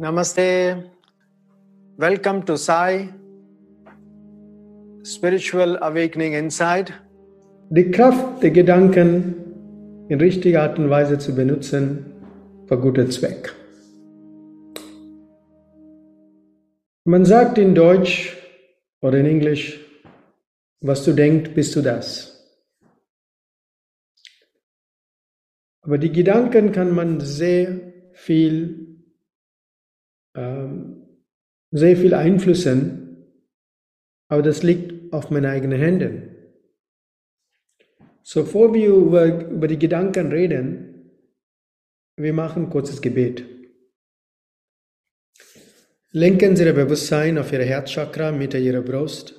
Namaste. Welcome to Sai Spiritual Awakening Inside. Die Kraft der Gedanken in richtiger Art und Weise zu benutzen für guten Zweck. Man sagt in Deutsch oder in Englisch, was du denkst, bist du das. Aber die Gedanken kann man sehr viel ähm, sehr viel Einflüssen, aber das liegt auf meinen eigenen Händen. So, bevor wir über, über die Gedanken reden, wir machen ein kurzes Gebet. Lenken Sie Ihr Bewusstsein auf Ihr Herzchakra Mitte Ihrer Brust.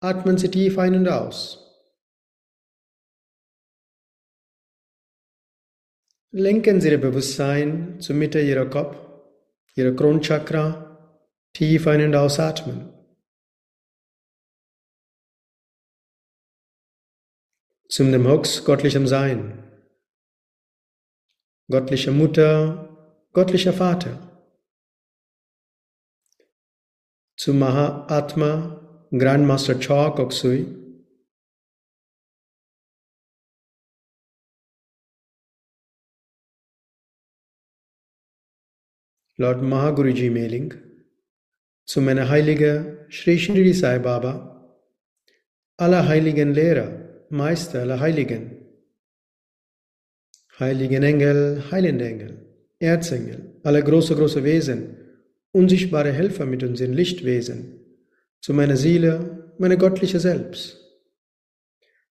Atmen Sie tief ein und aus. Lenken Sie Ihr Bewusstsein zur Mitte Ihrer Kopf Ihre Kronchakra tief ein- und ausatmen. Zum dem Hux göttlichem Sein. Göttliche Mutter, göttlicher Vater. Zum Mahatma, Grandmaster Choa Koksui. Lord Mahaguruji Mailing, zu meiner Heilige Sri Shri Sai Baba, aller heiligen Lehrer, Meister aller Heiligen, heiligen Engel, heilende Engel, Erzengel, alle große, große Wesen, unsichtbare Helfer mit unseren Lichtwesen, zu meiner Seele, meine göttliche Selbst.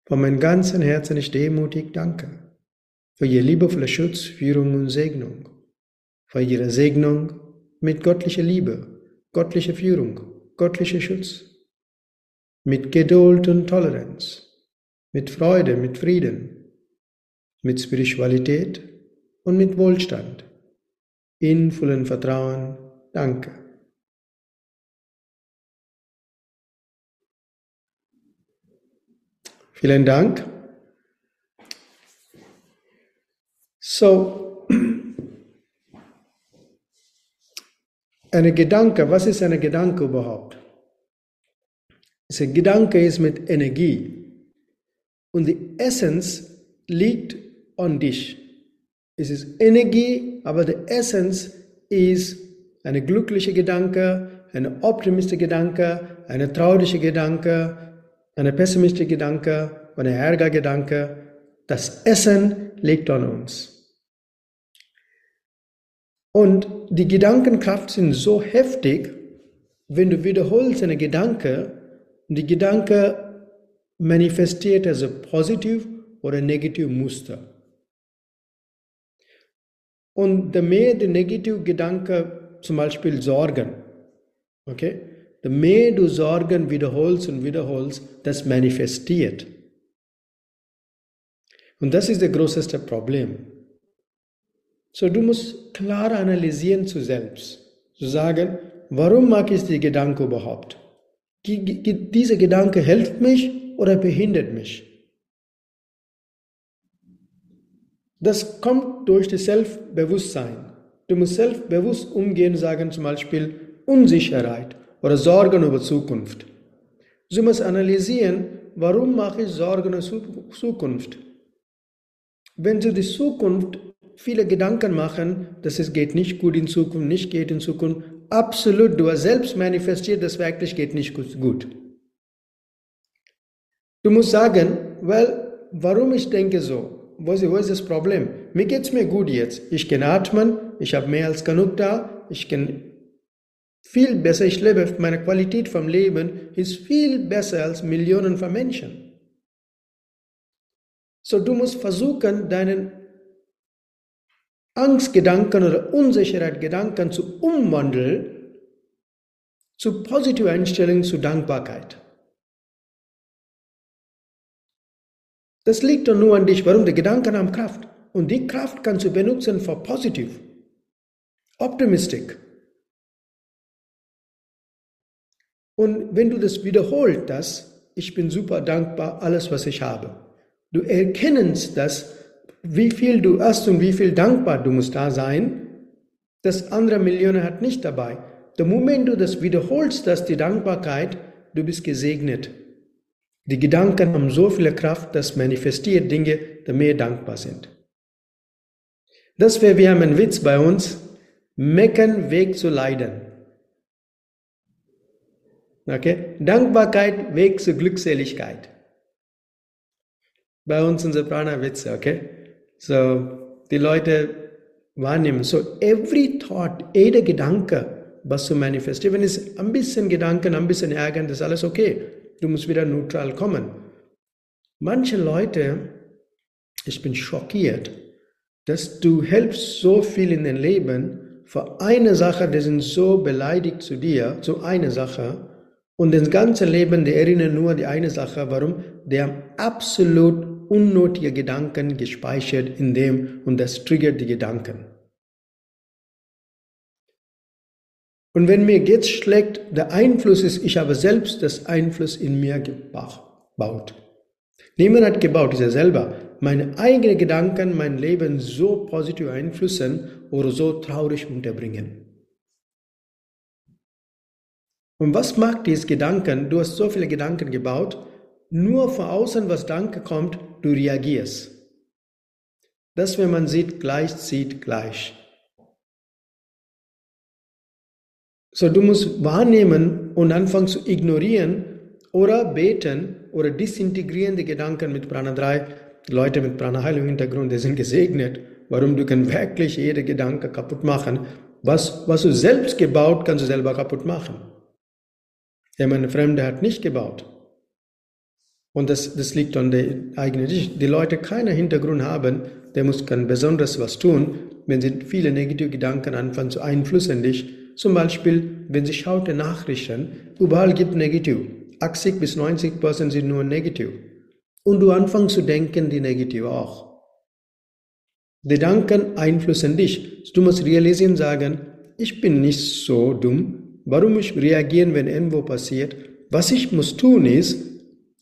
Von meinem ganzen Herzen ich demutig danke für Ihr liebevolle Schutz, Führung und Segnung bei ihrer Segnung mit göttlicher Liebe, göttlicher Führung, göttlicher Schutz, mit Geduld und Toleranz, mit Freude, mit Frieden, mit Spiritualität und mit Wohlstand, in vollem Vertrauen. Danke. Vielen Dank. So, Eine Gedanke, was ist eine Gedanke überhaupt? Ein Gedanke ist mit Energie und die Essenz liegt an dich. Es ist Energie, aber die Essenz ist eine glückliche Gedanke, eine optimistische Gedanke, eine traurige Gedanke, eine pessimistische Gedanke, eine ärger Gedanke. Das Essen liegt an uns. Und die Gedankenkraft sind so heftig, wenn du wiederholst eine Gedanke, die Gedanke manifestiert als positiv oder negativ Muster. Und je mehr die negative Gedanke, zum Beispiel Sorgen, okay, je mehr du Sorgen wiederholst und wiederholst, das manifestiert. Und das ist das größte Problem. So, du musst klar analysieren zu selbst. Zu sagen, warum mag ich die Gedanke überhaupt? Dieser Gedanke hilft mich oder behindert mich? Das kommt durch das Selbstbewusstsein. Du musst selbstbewusst umgehen, sagen zum Beispiel Unsicherheit oder Sorgen über Zukunft. Du musst analysieren, warum mache ich Sorgen über Zukunft? Wenn du die Zukunft viele Gedanken machen, dass es geht nicht gut in Zukunft, nicht geht in Zukunft. Absolut, du hast selbst manifestiert, dass wirklich geht nicht gut. Du musst sagen, weil, warum ich denke so? Wo ist das Problem? Mir geht es mir gut jetzt. Ich kann atmen, ich habe mehr als genug da, ich kann viel besser, ich lebe, meine Qualität vom Leben ist viel besser als Millionen von Menschen. So, du musst versuchen, deinen Angstgedanken oder Unsicherheitsgedanken zu umwandeln zu positiver Einstellung, zu Dankbarkeit. Das liegt doch nur an dich. Warum? Die Gedanken haben Kraft. Und die Kraft kannst du benutzen für positiv, optimistisch. Und wenn du das wiederholst, das, ich bin super dankbar, alles, was ich habe. Du erkennst das, wie viel du hast und wie viel dankbar du musst da sein. Das andere Millionen hat nicht dabei. Der Moment du das wiederholst, dass die Dankbarkeit, du bist gesegnet. Die Gedanken haben so viel Kraft, dass manifestiert Dinge, die mehr dankbar sind. Das wäre, wir haben einen Witz bei uns, meckern Weg zu leiden. Okay? Dankbarkeit, Weg zur Glückseligkeit. Bei uns sind so Prana-Witze, okay? So, die Leute wahrnehmen. So, every thought, jeder Gedanke, was zu manifestieren, wenn es ein bisschen Gedanken, ein bisschen ärgern, das ist alles okay. Du musst wieder neutral kommen. Manche Leute, ich bin schockiert, dass du helfst so viel in dein Leben für eine Sache, die sind so beleidigt zu dir, zu einer Sache, und das ganze Leben, die erinnern nur die eine Sache, warum? Die haben absolut unnötige Gedanken gespeichert in dem und das triggert die Gedanken. Und wenn mir geht's schlecht, der Einfluss ist, ich habe selbst das Einfluss in mir gebaut. Niemand hat gebaut, ist er selber. Meine eigenen Gedanken, mein Leben so positiv einflussen oder so traurig unterbringen. Und was macht dieses Gedanken? Du hast so viele Gedanken gebaut, nur von außen, was Danke kommt, du reagierst. Das, wenn man sieht, gleich zieht gleich. So, du musst wahrnehmen und anfangen zu ignorieren oder beten oder disintegrieren die Gedanken mit Prana 3. Leute mit Prana Heilung Hintergrund, die sind gesegnet. Warum du kannst wirklich jede Gedanke kaputt machen. Was, was du selbst gebaut, kannst du selber kaputt machen. Ja, meine Fremde hat nicht gebaut. Und das, das liegt an der eigenen Sicht. Die Leute keinen Hintergrund haben, der muss kann besonders was tun, wenn sie viele negative Gedanken anfangen zu einflussen dich. Zum Beispiel, wenn sie schaut Nachrichten, überall gibt negativ. 80 bis 90 Prozent sind nur negativ. Und du anfängst zu denken, die negativ auch. Die Gedanken einflussen dich. Du musst realisieren, sagen, ich bin nicht so dumm, Warum ich reagieren, wenn irgendwo passiert? Was ich muss tun ist,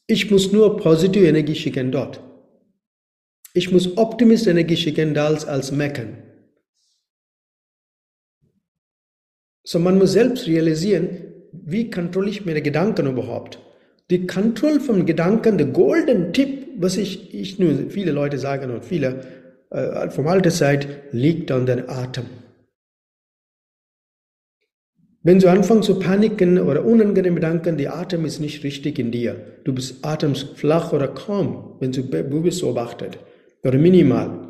ich muss nur positive Energie schicken dort. Ich muss optimist Energie schicken als, als meckern. So man muss selbst realisieren, wie kontrolliere ich meine Gedanken überhaupt? Die Kontrolle von Gedanken, der golden Tipp, was ich, ich nur viele Leute sagen und viele äh, vom alter Zeit, liegt an den Atem. Wenn du anfängst zu paniken oder unangenehme Gedanken, die Atem ist nicht richtig in dir. Du bist atemflach oder kaum, wenn du, bist beobachtet. Oder minimal.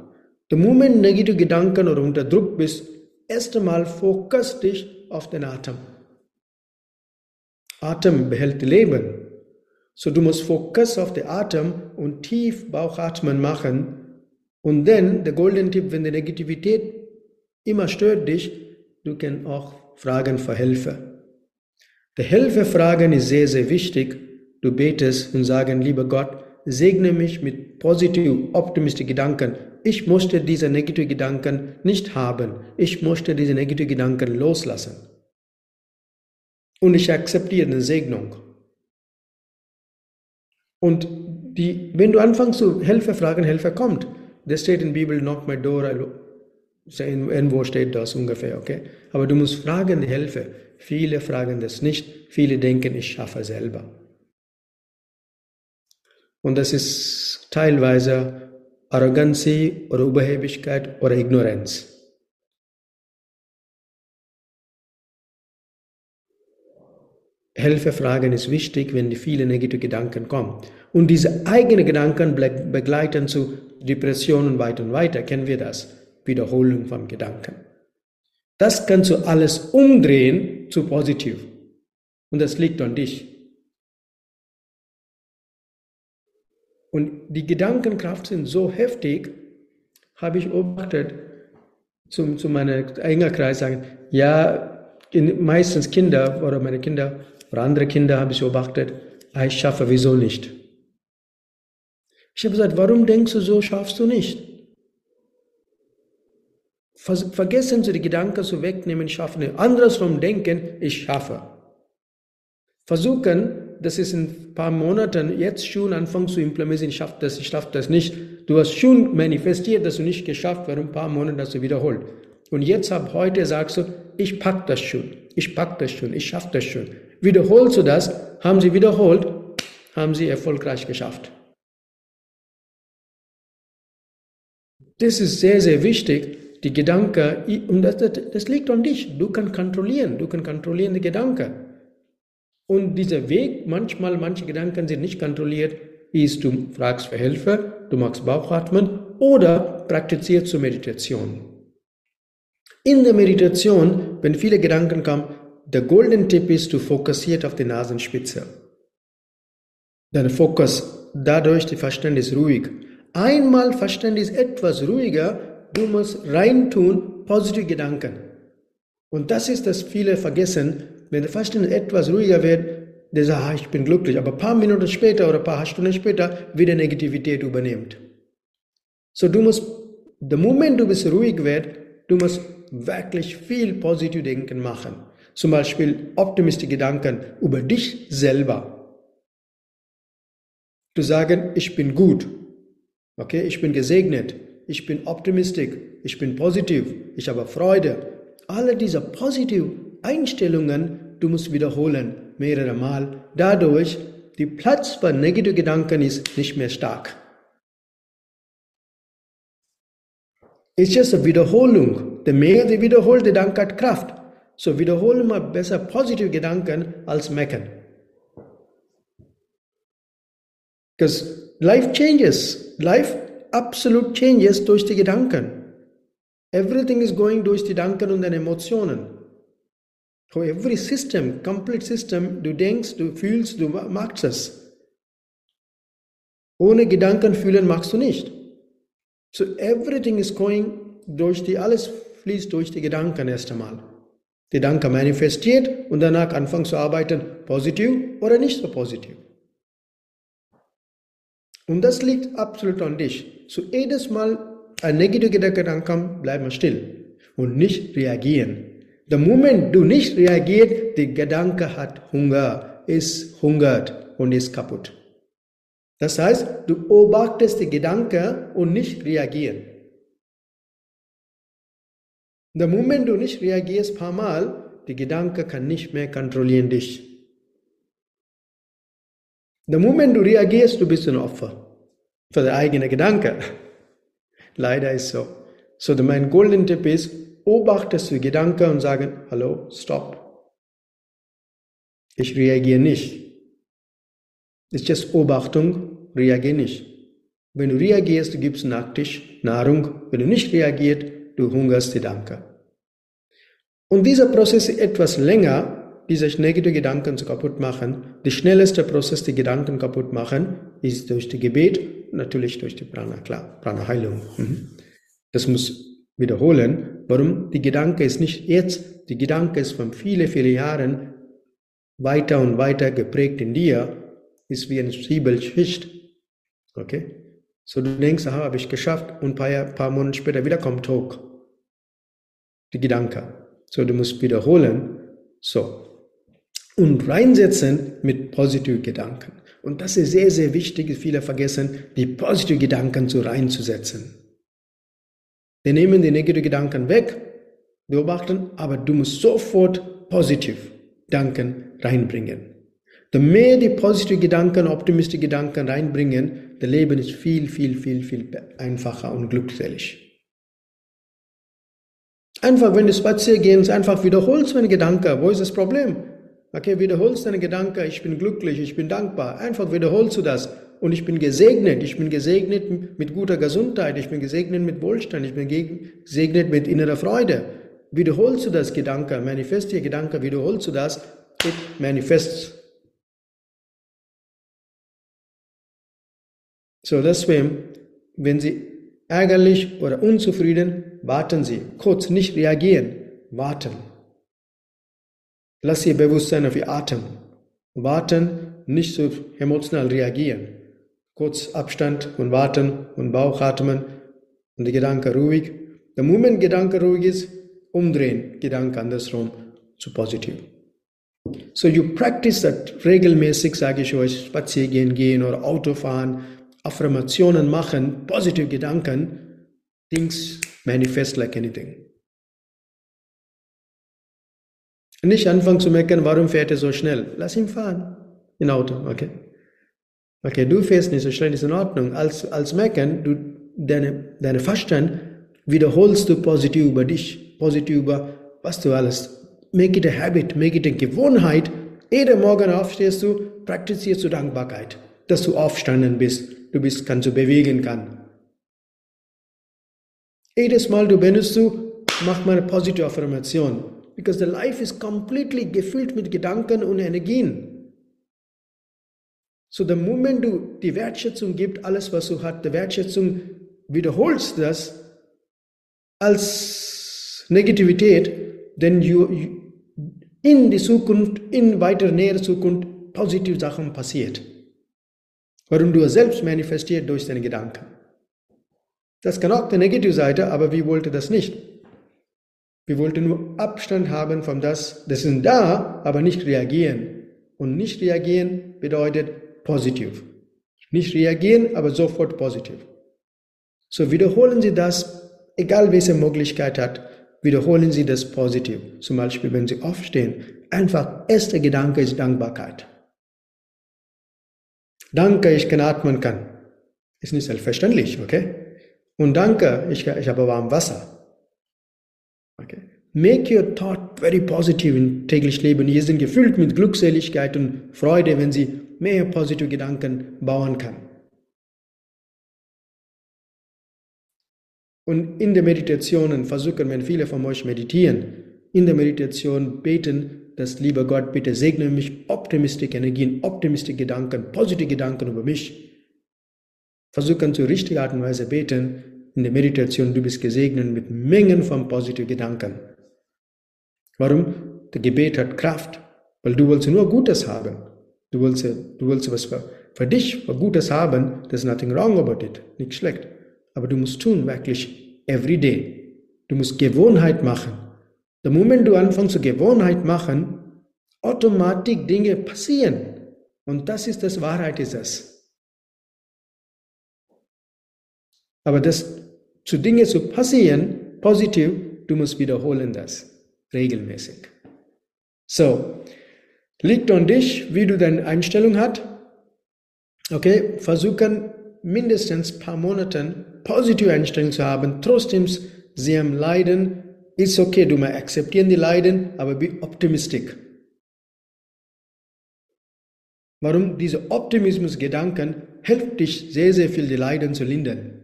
Der Moment negative Gedanken oder unter Druck bist, erst einmal fokus dich auf den Atem. Atem behält Leben. So du musst Fokus auf den Atem und tief Bauchatmen machen. Und dann der goldene Tipp, wenn die Negativität immer stört dich, du kannst auch fragen für Hilfe. Der Hilfe fragen ist sehr, sehr wichtig. Du betest und sagen, lieber Gott, segne mich mit positiv, optimistischen Gedanken. Ich möchte diese negativen Gedanken nicht haben. Ich möchte diese negativen Gedanken loslassen. Und ich akzeptiere eine Segnung. Und die, wenn du anfängst zu Hilfe fragen, Hilfe kommt. Das steht in der Bibel, knock my door, Irgendwo steht das ungefähr, okay? Aber du musst fragen, Hilfe. Viele fragen das nicht. Viele denken, ich schaffe selber. Und das ist teilweise Arroganz oder Überhebigkeit oder Ignoranz. Hilfe fragen ist wichtig, wenn die vielen negative Gedanken kommen. Und diese eigenen Gedanken begleiten zu Depressionen weiter und weiter. Kennen wir das? Wiederholung von Gedanken. Das kannst du alles umdrehen zu positiv. Und das liegt an dich. Und die Gedankenkraft sind so heftig, habe ich beobachtet, zu, zu meinem engen Kreis sagen, ja, in, meistens Kinder oder meine Kinder oder andere Kinder habe ich beobachtet, ah, ich schaffe wieso nicht. Ich habe gesagt, warum denkst du so, schaffst du nicht? Vergessen Sie die Gedanken zu wegnehmen, schaffen. Andersrum denken, ich schaffe. versuchen, das ist in ein paar Monaten jetzt schon anfangen zu implementieren, ich schaffe das, ich schaffe das nicht. Du hast schon manifestiert, dass du nicht geschafft, warum ein paar Monate hast du wiederholt. Und jetzt ab heute sagst du, ich pack das schon, ich pack das schon, ich schaffe das schon. Wiederholst du das, haben sie wiederholt, haben sie erfolgreich geschafft. Das ist sehr, sehr wichtig, die Gedanken, und das, das, das liegt an dich. Du kannst kontrollieren, du kannst kontrollieren die Gedanken. Und dieser Weg, manchmal, manche Gedanken sind nicht kontrolliert, ist, du fragst für Hilfe, du machst Bauchatmen oder praktizierst zur Meditation. In der Meditation, wenn viele Gedanken kommen, der goldene Tipp ist, du fokussierst auf die Nasenspitze. Dein Fokus, dadurch die Verstand ist ruhig. Einmal Verstand ist etwas ruhiger, du musst reintun positive Gedanken. Und das ist, das viele vergessen, wenn der Fasten etwas ruhiger wird, der sagt, ah, ich bin glücklich, aber ein paar Minuten später oder ein paar Stunden später wieder Negativität übernimmt. So du musst, der Moment du bist ruhig wird, du musst wirklich viel positiv denken machen. Zum Beispiel optimistische Gedanken über dich selber. Du sagen, ich bin gut. Okay, ich bin gesegnet. Ich bin optimistisch. Ich bin positiv. Ich habe Freude. Alle diese positiven Einstellungen du musst wiederholen, mehrere Mal. Dadurch, die Platz für negative Gedanken ist nicht mehr stark. Es ist eine Wiederholung. Der mehr du wiederholst, der Dank hat Kraft. So wiederholen wir besser positive Gedanken als meckern. Because life changes. Life absolut changes durch die Gedanken. Everything is going durch die Gedanken und den Emotionen. So every system, complete system, du denkst, du fühlst, du machst es. Ohne Gedanken fühlen machst du nicht. So everything is going durch die, alles fließt durch die Gedanken erst einmal. Die Gedanke manifestiert und danach anfangen zu arbeiten, positiv oder nicht so positiv. Und das liegt absolut an dich. So jedes Mal ein negativer Gedanke kommt, bleib mal still und nicht reagieren. Der Moment du nicht reagierst, der Gedanke hat Hunger, ist hungert und ist kaputt. Das heißt, du beobachtest die Gedanke und nicht reagieren. Der Moment du nicht reagierst paar Mal, die Gedanke kann nicht mehr kontrollieren dich. Der Moment du reagierst, du bist ein Opfer für deine eigene Gedanke. Leider ist so. So, mein golden Tipp ist, beobachtest du Gedanken und sagen, hallo, stopp. Ich reagiere nicht. Ist just Beobachtung, reagiere nicht. Wenn du reagierst, du gibst Nachtisch, Nahrung. Wenn du nicht reagierst, du hungerst die Danke. Und dieser Prozess ist etwas länger, diese negative Gedanken zu kaputt machen. Der schnellste Prozess, die Gedanken kaputt machen, ist durch die Gebet, natürlich durch die Prana, klar, Prana-Heilung. Mhm. Das muss wiederholen, warum die Gedanke ist nicht jetzt, die Gedanke ist von viele, viele Jahren weiter und weiter geprägt in dir, ist wie ein Zwiebelschicht. Okay? So du denkst, aha, habe ich geschafft und ein paar, paar Monate später wieder kommt hoch. Die Gedanke. So du musst wiederholen. So. Und reinsetzen mit positiven Gedanken. Und das ist sehr, sehr wichtig, viele vergessen, die positiven Gedanken so reinzusetzen. Wir nehmen die negativen Gedanken weg, beobachten, aber du musst sofort positiv Gedanken reinbringen. Je mehr die positiven Gedanken, optimistische Gedanken reinbringen, das Leben ist viel, viel, viel, viel einfacher und glückselig. Einfach, wenn du spazieren gehst, einfach wiederholst deine Gedanken. Wo ist das Problem? Okay, wiederholst deine Gedanken, ich bin glücklich, ich bin dankbar. Einfach wiederholst du das. Und ich bin gesegnet. Ich bin gesegnet mit guter Gesundheit. Ich bin gesegnet mit Wohlstand. Ich bin gesegnet mit innerer Freude. Wiederholst du das Gedanke, manifestier Gedanke, wiederholst du das, it manifests. So deswegen, wenn Sie ärgerlich oder unzufrieden, warten Sie. Kurz nicht reagieren, warten. Lass Ihr Bewusstsein auf Ihr Atem. Warten, nicht so emotional reagieren kurz Abstand und warten und Bauchatmen und die Gedanke ruhig. Der Moment Gedanke ruhig ist, umdrehen, Gedanke andersrum zu positiv. So you practice that regelmäßig, sage ich euch, spazieren gehen oder Autofahren, Affirmationen machen, positive Gedanken, things manifest like anything. Nicht anfangen zu meckern, warum fährt er so schnell? Lass ihn fahren. In Auto, okay. Okay, du fährst nicht so schnell, ist in Ordnung. Als, als meckern, du, deine, deine Verstand wiederholst du positiv über dich, positiv über was du alles. Make it a habit, make it a Gewohnheit. Jeden Morgen aufstehst du, praktizierst du Dankbarkeit, dass du aufstanden bist, du bist, kannst du bewegen kann. Jedes Mal du benutzt du, mach mal eine positive Affirmation. Because the life is completely gefüllt mit Gedanken und Energien. So the moment du die Wertschätzung gibst, alles was du hast, die Wertschätzung wiederholst das als Negativität, denn you, you, in die Zukunft, in weiter näher Zukunft positive Sachen passiert. Warum du selbst manifestiert durch deine Gedanken. Das kann auch die negative Seite, aber wir wollten das nicht. Wir wollten nur Abstand haben von das, das sind da, aber nicht reagieren. Und nicht reagieren bedeutet positiv. Nicht reagieren, aber sofort positiv. So wiederholen Sie das, egal welche Möglichkeit hat, wiederholen Sie das positiv. Zum Beispiel, wenn Sie aufstehen, einfach erster Gedanke ist Dankbarkeit. Danke, ich kann atmen kann. Ist nicht selbstverständlich, okay? Und danke, ich, ich habe warm Wasser. Okay. Make your thought very positive im täglichen Leben. Ihr sind gefüllt mit Glückseligkeit und Freude, wenn Sie mehr positive Gedanken bauen kann. Und in der Meditation versuchen, wenn viele von euch meditieren, in der Meditation beten, dass lieber Gott, bitte segne mich optimistische Energien, optimistische Gedanken, positive Gedanken über mich. Versuchen zur richtigen Art und Weise beten, in der Meditation, du bist gesegnet mit Mengen von positiven Gedanken. Warum? Der Gebet hat Kraft, weil du willst nur Gutes haben. Du willst, du willst was für, für dich, für Gutes haben. There's nothing wrong about it. Nicht schlecht. Aber du musst tun, wirklich, every day. Du musst Gewohnheit machen. Der Moment du anfängst zu Gewohnheit machen, automatisch Dinge passieren. Und das ist das Wahrheit ist es. Aber das zu Dinge zu passieren, positiv, du musst wiederholen das regelmäßig. So, liegt an dich, wie du deine Einstellung hast. Okay, versuchen mindestens ein paar Monate positive Einstellung zu haben. Trotzdem, sie haben Leiden. Ist okay, du mal akzeptieren die Leiden, aber be optimistisch. Warum? Diese Optimismusgedanken hilft dich sehr, sehr viel, die Leiden zu lindern.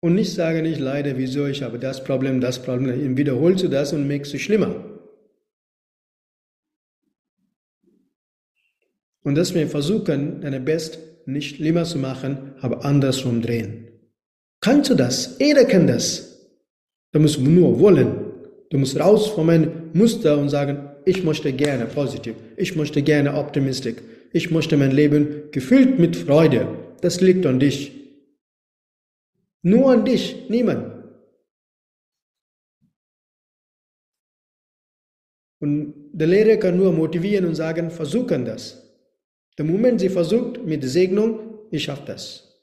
Und nicht sagen, ich leide, wieso, ich habe das Problem, das Problem. Wiederholst du das und machst es schlimmer. Und dass wir versuchen, deine Best nicht schlimmer zu machen, aber andersrum drehen. Kannst du das? Jeder kann das. Du musst nur wollen. Du musst raus von meinem Muster und sagen, ich möchte gerne positiv, ich möchte gerne optimistisch, ich möchte mein Leben gefüllt mit Freude. Das liegt an dich. Nur an dich, niemand. Und der Lehrer kann nur motivieren und sagen, versuchen das. Der Moment sie versucht mit Segnung, ich schaffe das.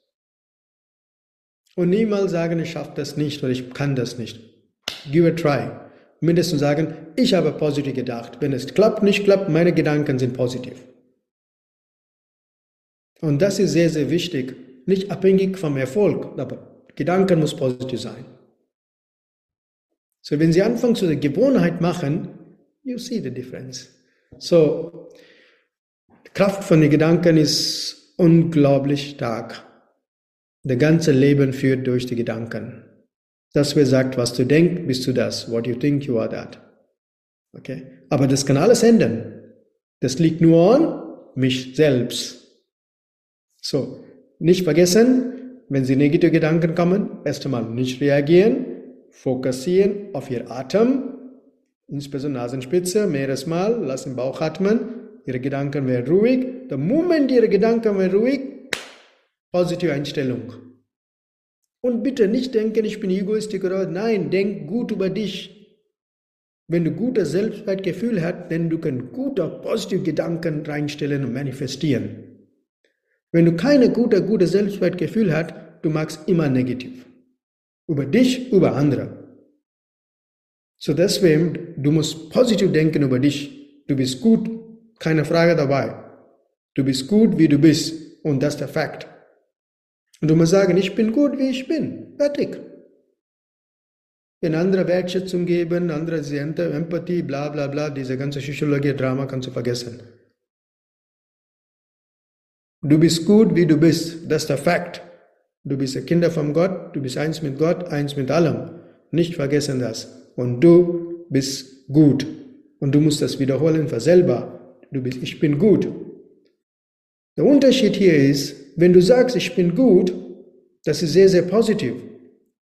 Und niemals sagen, ich schaffe das nicht oder ich kann das nicht. Give a try. Mindestens sagen, ich habe positiv gedacht. Wenn es klappt, nicht klappt, meine Gedanken sind positiv. Und das ist sehr, sehr wichtig. Nicht abhängig vom Erfolg, aber Gedanken muss positiv sein. So, wenn Sie anfangen zu der Gewohnheit machen, you see the difference. So, die Kraft von den Gedanken ist unglaublich stark. Der ganze Leben führt durch die Gedanken. Das wer sagt, was du denkst, bist du das. What you think, you are that. Okay? Aber das kann alles ändern. Das liegt nur an mich selbst. So, nicht vergessen, wenn Sie negative Gedanken kommen, erst einmal nicht reagieren, fokussieren auf Ihr Atem, insbesondere Nasenspitze, mehrere Mal, lassen Bauch atmen, Ihre Gedanken werden ruhig. Der Moment Ihre Gedanken werden ruhig, positive Einstellung. Und bitte nicht denken, ich bin egoistisch oder nein, denk gut über dich. Wenn du gutes Selbstwertgefühl hast, dann du kannst gute, positive Gedanken reinstellen und manifestieren. Wenn du keine gute, gute Selbstwertgefühl hast, du magst immer negativ. Über dich, über andere. So deswegen, du musst positiv denken über dich. Du bist gut, keine Frage dabei. Du bist gut, wie du bist. Und das ist der Fakt. Und du musst sagen, ich bin gut, wie ich bin. Fertig. Wenn andere Wertschätzung geben, andere Empathie, bla bla bla, diese ganze Psychologie-Drama kannst du vergessen. Du bist gut, wie du bist. Das ist der Fakt. Du bist ein Kinder von Gott, du bist eins mit Gott, eins mit allem. Nicht vergessen das. Und du bist gut. Und du musst das wiederholen für selber. Du bist, ich bin gut. Der Unterschied hier ist, wenn du sagst, ich bin gut, das ist sehr, sehr positiv.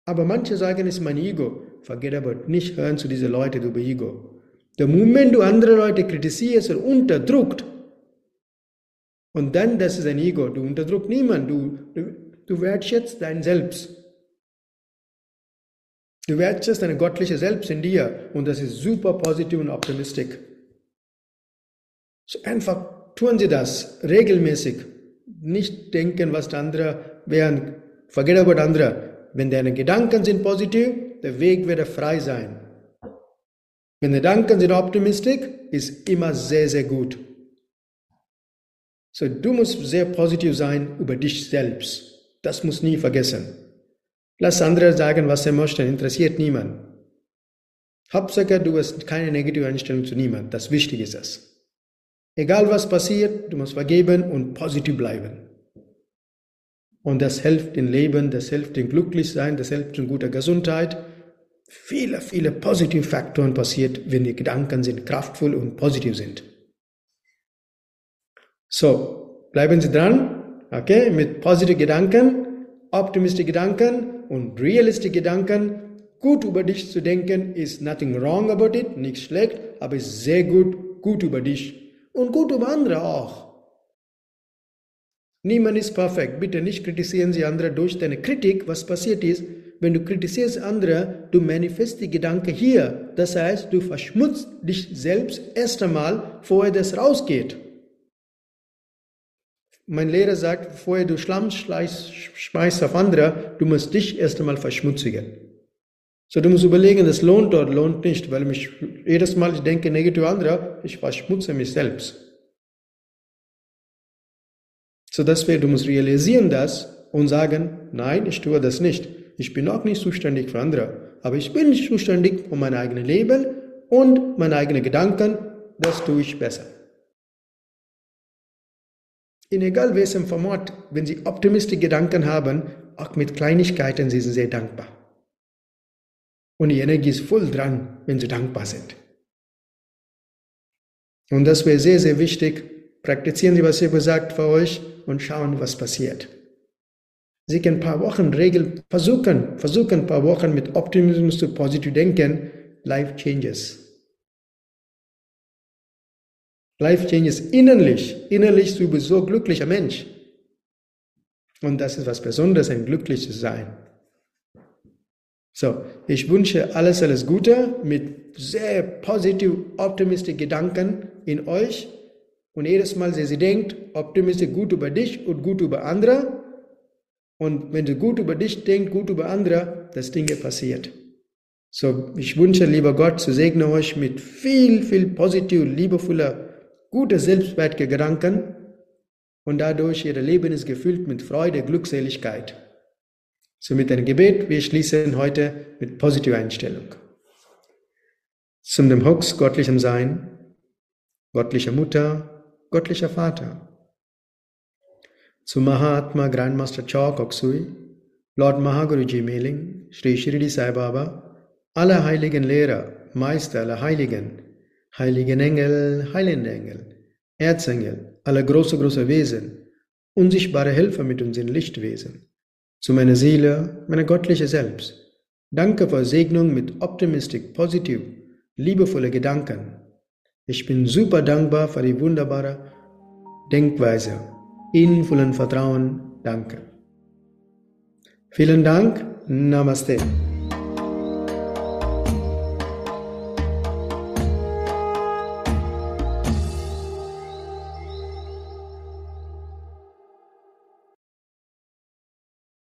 Aber manche sagen, es ist mein Ego. Vergiss aber nicht hören zu diesen Leuten über Ego. Der Moment du andere Leute kritisierst und unterdrückt, und dann, das ist ein Ego. Du unterdrückst niemanden. Du, du, du wertschätzt dein Selbst. Du wertschätzt deine göttliche Selbst in dir. Und das ist super positiv und optimistisch. So einfach tun Sie das regelmäßig. Nicht denken, was der andere wären. Forget about andere. Wenn deine Gedanken sind positiv, der Weg wird frei sein. Wenn die Gedanken sind optimistisch, ist immer sehr, sehr gut. So, du musst sehr positiv sein über dich selbst. Das muss nie vergessen. Lass andere sagen, was sie möchten, interessiert niemand. Hauptsache, du hast keine negative Einstellung zu niemand. Das Wichtige ist es. Egal was passiert, du musst vergeben und positiv bleiben. Und das hilft dem Leben, das hilft dem Glücklichsein, das hilft in guter Gesundheit. Viele, viele positive Faktoren passiert, wenn die Gedanken sind kraftvoll und positiv sind. So, bleiben Sie dran, okay, mit positiven Gedanken, optimistischen Gedanken und realistischen Gedanken. Gut über dich zu denken ist nothing wrong about it, nichts schlecht, aber ist sehr gut, gut über dich und gut über andere auch. Niemand ist perfekt. Bitte nicht kritisieren Sie andere durch deine Kritik. Was passiert ist, wenn du kritisierst andere, du manifestierst die Gedanken hier. Das heißt, du verschmutzt dich selbst erst einmal, bevor das rausgeht. Mein Lehrer sagt, vorher du Schlamm schmeißt auf andere, du musst dich erst einmal verschmutzigen. So, du musst überlegen, das lohnt dort, lohnt nicht, weil mich jedes Mal ich denke negativ andere, ich verschmutze mich selbst. So, deswegen, du musst realisieren das und sagen, nein, ich tue das nicht. Ich bin auch nicht zuständig für andere, aber ich bin zuständig für mein eigenes Leben und meine eigenen Gedanken, das tue ich besser. In egal welchem Format, wenn Sie optimistische Gedanken haben, auch mit Kleinigkeiten, Sie sind sehr dankbar. Und die Energie ist voll dran, wenn Sie dankbar sind. Und das wäre sehr, sehr wichtig. Praktizieren Sie, was ich gesagt für euch und schauen, was passiert. Sie können ein paar Wochen Regeln versuchen, versuchen ein paar Wochen mit Optimismus zu positiv denken. Life changes. Life changes innerlich. Innerlich, du bist so glücklicher Mensch. Und das ist was Besonderes, ein glücklich zu sein. So, ich wünsche alles, alles Gute mit sehr positiv, optimistischen Gedanken in euch. Und jedes Mal, wenn sie denkt, optimistisch gut über dich und gut über andere. Und wenn du gut über dich denkst, gut über andere, das Dinge passiert. So, ich wünsche, lieber Gott, zu segne euch mit viel, viel positiv, liebevoller gute Selbstwertgedanken und dadurch ihr Leben ist gefüllt mit Freude, Glückseligkeit. So mit einem Gebet, wir schließen heute mit positiver Einstellung. Zum dem Hux göttlichem Sein, göttlicher Mutter, göttlicher Vater. Zu Mahatma Grandmaster Chok Oksui, Lord Mahaguruji Meling, Sri Shirdi Sai Baba, alle heiligen Lehrer, Meister aller Heiligen, heiligen Engel, heilende Engel, Erzengel, alle große, große Wesen, unsichtbare Helfer mit uns in Lichtwesen, zu meiner Seele, meiner göttliche Selbst. Danke für Segnung mit Optimistik, positiv, liebevolle Gedanken. Ich bin super dankbar für die wunderbare Denkweise. Ihnen vollen Vertrauen, danke. Vielen Dank, Namaste.